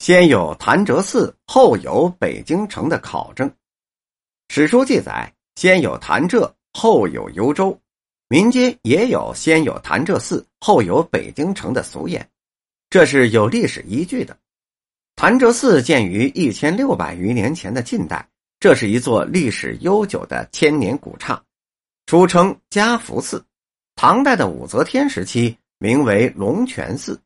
先有潭柘寺，后有北京城的考证。史书记载，先有潭柘，后有幽州；民间也有先有潭柘寺，后有北京城的俗言，这是有历史依据的。潭柘寺建于一千六百余年前的晋代，这是一座历史悠久的千年古刹，初称嘉福寺。唐代的武则天时期名为龙泉寺。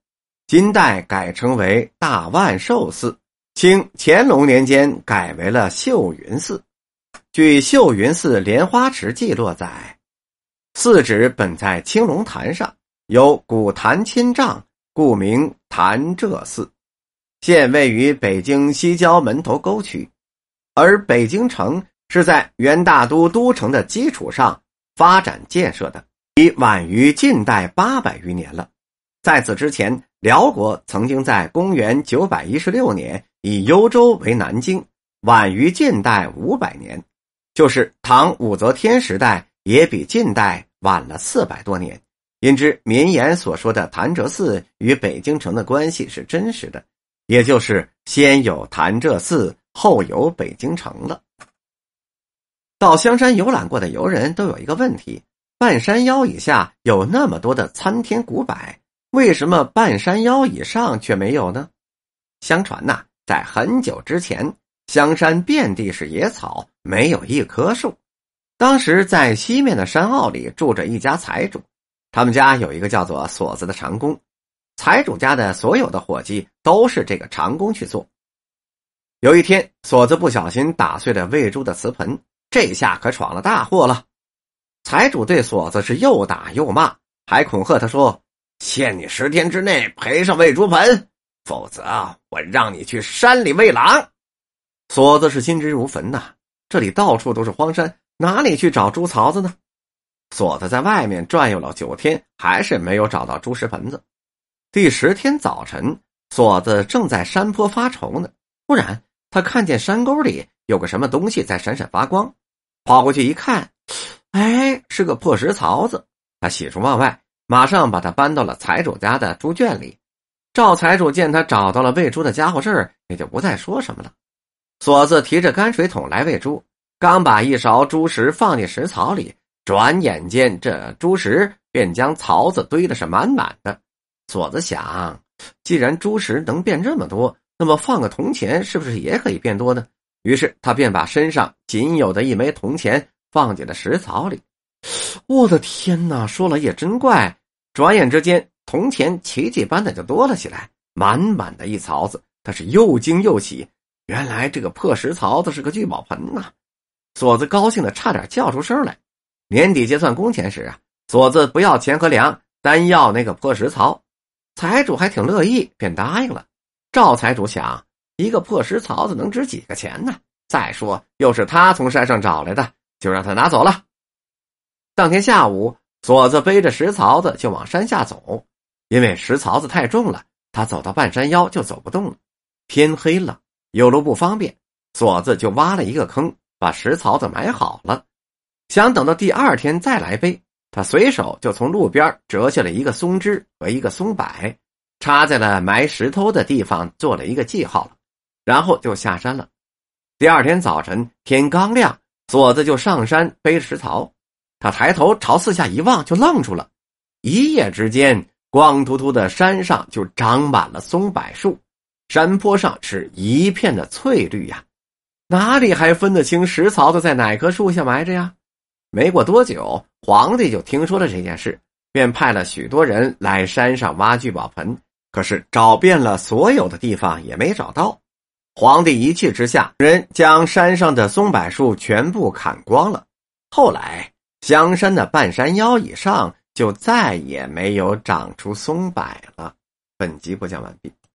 金代改称为大万寿寺，清乾隆年间改为了秀云寺。据《秀云寺莲花池记》落载，寺址本在青龙潭上，有古潭千丈，故名潭柘寺。现位于北京西郊门头沟区，而北京城是在元大都都城的基础上发展建设的，已晚于晋代八百余年了。在此之前。辽国曾经在公元九百一十六年以幽州为南京，晚于晋代五百年，就是唐武则天时代也比晋代晚了四百多年。因之，民言所说的潭柘寺与北京城的关系是真实的，也就是先有潭柘寺，后有北京城了。到香山游览过的游人都有一个问题：半山腰以下有那么多的参天古柏。为什么半山腰以上却没有呢？相传呐，在很久之前，香山遍地是野草，没有一棵树。当时在西面的山坳里住着一家财主，他们家有一个叫做锁子的长工，财主家的所有的伙计都是这个长工去做。有一天，锁子不小心打碎了喂猪的瓷盆，这下可闯了大祸了。财主对锁子是又打又骂，还恐吓他说。限你十天之内赔上喂猪盆，否则我让你去山里喂狼。锁子是心知如焚呐，这里到处都是荒山，哪里去找猪槽子呢？锁子在外面转悠了九天，还是没有找到猪食盆子。第十天早晨，锁子正在山坡发愁呢，忽然他看见山沟里有个什么东西在闪闪发光，跑过去一看，哎，是个破石槽子。他喜出望外。马上把他搬到了财主家的猪圈里。赵财主见他找到了喂猪的家伙事儿，也就不再说什么了。锁子提着泔水桶来喂猪，刚把一勺猪食放进食槽里，转眼间这猪食便将槽子堆的是满满的。锁子想，既然猪食能变这么多，那么放个铜钱是不是也可以变多呢？于是他便把身上仅有的一枚铜钱放进了食槽里。我的天哪！说来也真怪，转眼之间，铜钱奇迹般的就多了起来，满满的一槽子。他是又惊又喜，原来这个破石槽子是个聚宝盆呐！锁子高兴的差点叫出声来。年底结算工钱时啊，锁子不要钱和粮，单要那个破石槽。财主还挺乐意，便答应了。赵财主想，一个破石槽子能值几个钱呢？再说又是他从山上找来的，就让他拿走了。当天下午，锁子背着石槽子就往山下走，因为石槽子太重了，他走到半山腰就走不动了。天黑了，有路不方便，锁子就挖了一个坑，把石槽子埋好了，想等到第二天再来背。他随手就从路边折下了一个松枝和一个松柏，插在了埋石头的地方，做了一个记号了，然后就下山了。第二天早晨天刚亮，锁子就上山背石槽。他抬头朝四下一望，就愣住了。一夜之间，光秃秃的山上就长满了松柏树，山坡上是一片的翠绿呀，哪里还分得清石槽子在哪棵树下埋着呀？没过多久，皇帝就听说了这件事，便派了许多人来山上挖聚宝盆，可是找遍了所有的地方也没找到。皇帝一气之下，人将山上的松柏树全部砍光了。后来。香山的半山腰以上，就再也没有长出松柏了。本集播讲完毕。